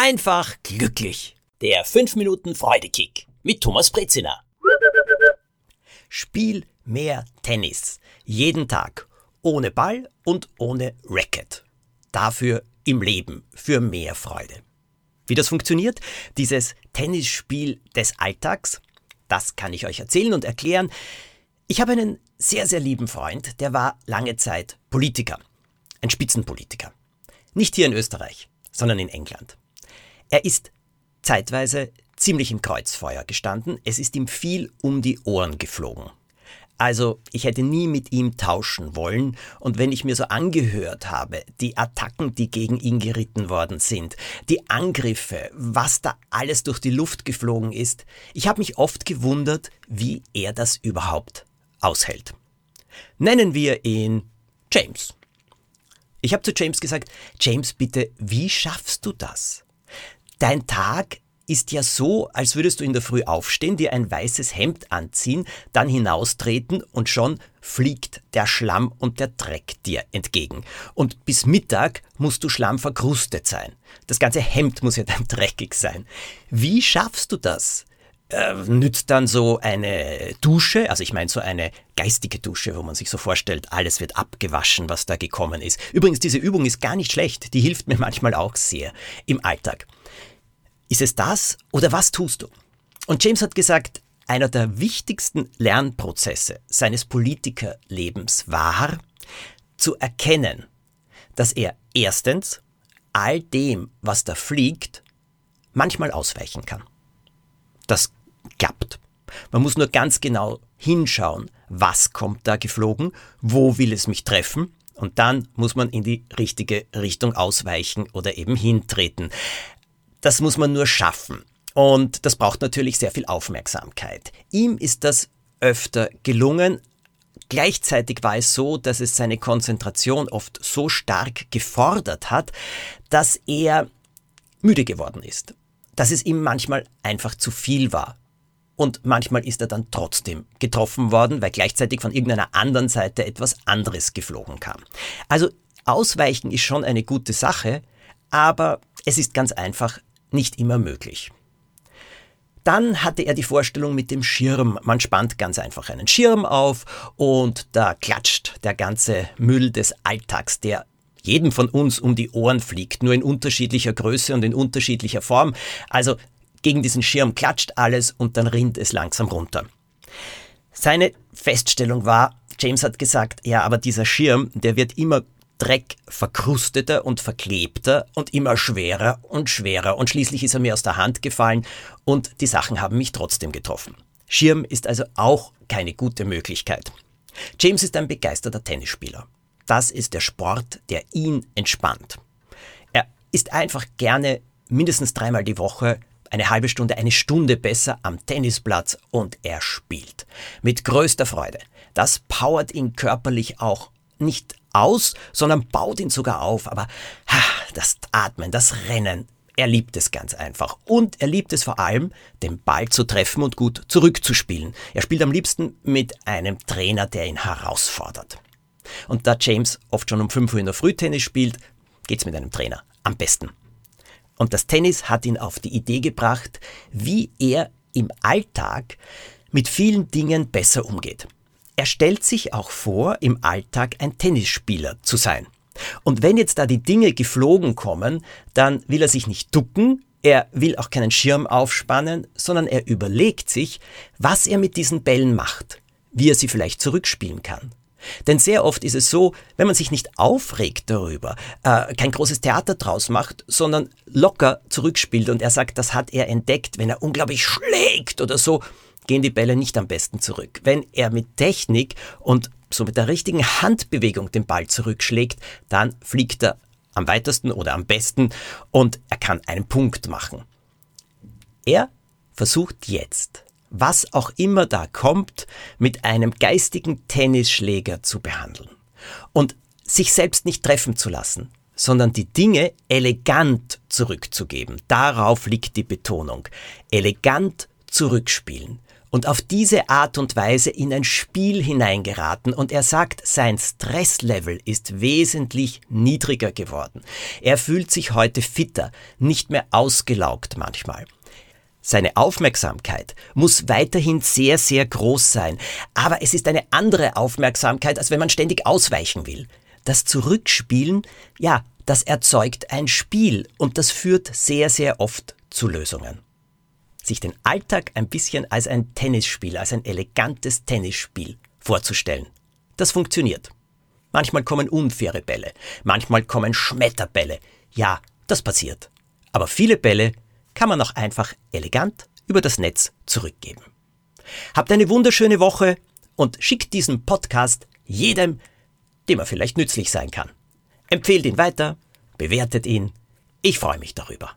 einfach glücklich. Der 5 Minuten Freudekick mit Thomas Brezina. Spiel mehr Tennis. Jeden Tag. Ohne Ball und ohne Racket. Dafür im Leben. Für mehr Freude. Wie das funktioniert, dieses Tennisspiel des Alltags, das kann ich euch erzählen und erklären. Ich habe einen sehr, sehr lieben Freund, der war lange Zeit Politiker. Ein Spitzenpolitiker. Nicht hier in Österreich, sondern in England. Er ist zeitweise ziemlich im Kreuzfeuer gestanden. Es ist ihm viel um die Ohren geflogen. Also ich hätte nie mit ihm tauschen wollen, und wenn ich mir so angehört habe, die Attacken, die gegen ihn geritten worden sind, die Angriffe, was da alles durch die Luft geflogen ist, ich habe mich oft gewundert, wie er das überhaupt aushält. Nennen wir ihn James. Ich habe zu James gesagt, James, bitte, wie schaffst du das? Dein Tag ist ja so, als würdest du in der Früh aufstehen, dir ein weißes Hemd anziehen, dann hinaustreten und schon fliegt der Schlamm und der Dreck dir entgegen. Und bis Mittag musst du schlammverkrustet sein. Das ganze Hemd muss ja dann dreckig sein. Wie schaffst du das? Äh, nützt dann so eine Dusche, also ich meine so eine geistige Dusche, wo man sich so vorstellt, alles wird abgewaschen, was da gekommen ist. Übrigens, diese Übung ist gar nicht schlecht, die hilft mir manchmal auch sehr im Alltag. Ist es das oder was tust du? Und James hat gesagt, einer der wichtigsten Lernprozesse seines Politikerlebens war, zu erkennen, dass er erstens all dem, was da fliegt, manchmal ausweichen kann. Das klappt. Man muss nur ganz genau hinschauen, was kommt da geflogen, wo will es mich treffen, und dann muss man in die richtige Richtung ausweichen oder eben hintreten. Das muss man nur schaffen. Und das braucht natürlich sehr viel Aufmerksamkeit. Ihm ist das öfter gelungen. Gleichzeitig war es so, dass es seine Konzentration oft so stark gefordert hat, dass er müde geworden ist. Dass es ihm manchmal einfach zu viel war. Und manchmal ist er dann trotzdem getroffen worden, weil gleichzeitig von irgendeiner anderen Seite etwas anderes geflogen kam. Also ausweichen ist schon eine gute Sache, aber es ist ganz einfach nicht immer möglich. Dann hatte er die Vorstellung mit dem Schirm. Man spannt ganz einfach einen Schirm auf und da klatscht der ganze Müll des Alltags, der jedem von uns um die Ohren fliegt, nur in unterschiedlicher Größe und in unterschiedlicher Form. Also gegen diesen Schirm klatscht alles und dann rinnt es langsam runter. Seine Feststellung war, James hat gesagt, ja, aber dieser Schirm, der wird immer Dreck verkrusteter und verklebter und immer schwerer und schwerer und schließlich ist er mir aus der Hand gefallen und die Sachen haben mich trotzdem getroffen. Schirm ist also auch keine gute Möglichkeit. James ist ein begeisterter Tennisspieler. Das ist der Sport, der ihn entspannt. Er ist einfach gerne mindestens dreimal die Woche eine halbe Stunde, eine Stunde besser am Tennisplatz und er spielt. Mit größter Freude. Das powert ihn körperlich auch nicht aus, sondern baut ihn sogar auf. Aber ha, das Atmen, das Rennen, er liebt es ganz einfach. Und er liebt es vor allem, den Ball zu treffen und gut zurückzuspielen. Er spielt am liebsten mit einem Trainer, der ihn herausfordert. Und da James oft schon um 5 Uhr in der Früh Tennis spielt, geht's mit einem Trainer am besten. Und das Tennis hat ihn auf die Idee gebracht, wie er im Alltag mit vielen Dingen besser umgeht. Er stellt sich auch vor, im Alltag ein Tennisspieler zu sein. Und wenn jetzt da die Dinge geflogen kommen, dann will er sich nicht ducken, er will auch keinen Schirm aufspannen, sondern er überlegt sich, was er mit diesen Bällen macht, wie er sie vielleicht zurückspielen kann. Denn sehr oft ist es so, wenn man sich nicht aufregt darüber, äh, kein großes Theater draus macht, sondern locker zurückspielt und er sagt, das hat er entdeckt, wenn er unglaublich schlägt oder so, gehen die Bälle nicht am besten zurück. Wenn er mit Technik und so mit der richtigen Handbewegung den Ball zurückschlägt, dann fliegt er am weitesten oder am besten und er kann einen Punkt machen. Er versucht jetzt, was auch immer da kommt, mit einem geistigen Tennisschläger zu behandeln und sich selbst nicht treffen zu lassen, sondern die Dinge elegant zurückzugeben. Darauf liegt die Betonung. Elegant zurückspielen und auf diese Art und Weise in ein Spiel hineingeraten und er sagt, sein Stresslevel ist wesentlich niedriger geworden. Er fühlt sich heute fitter, nicht mehr ausgelaugt manchmal. Seine Aufmerksamkeit muss weiterhin sehr, sehr groß sein, aber es ist eine andere Aufmerksamkeit, als wenn man ständig ausweichen will. Das Zurückspielen, ja, das erzeugt ein Spiel und das führt sehr, sehr oft zu Lösungen sich den Alltag ein bisschen als ein Tennisspiel, als ein elegantes Tennisspiel vorzustellen. Das funktioniert. Manchmal kommen unfaire Bälle, manchmal kommen Schmetterbälle. Ja, das passiert. Aber viele Bälle kann man auch einfach elegant über das Netz zurückgeben. Habt eine wunderschöne Woche und schickt diesen Podcast jedem, dem er vielleicht nützlich sein kann. Empfehlt ihn weiter, bewertet ihn. Ich freue mich darüber.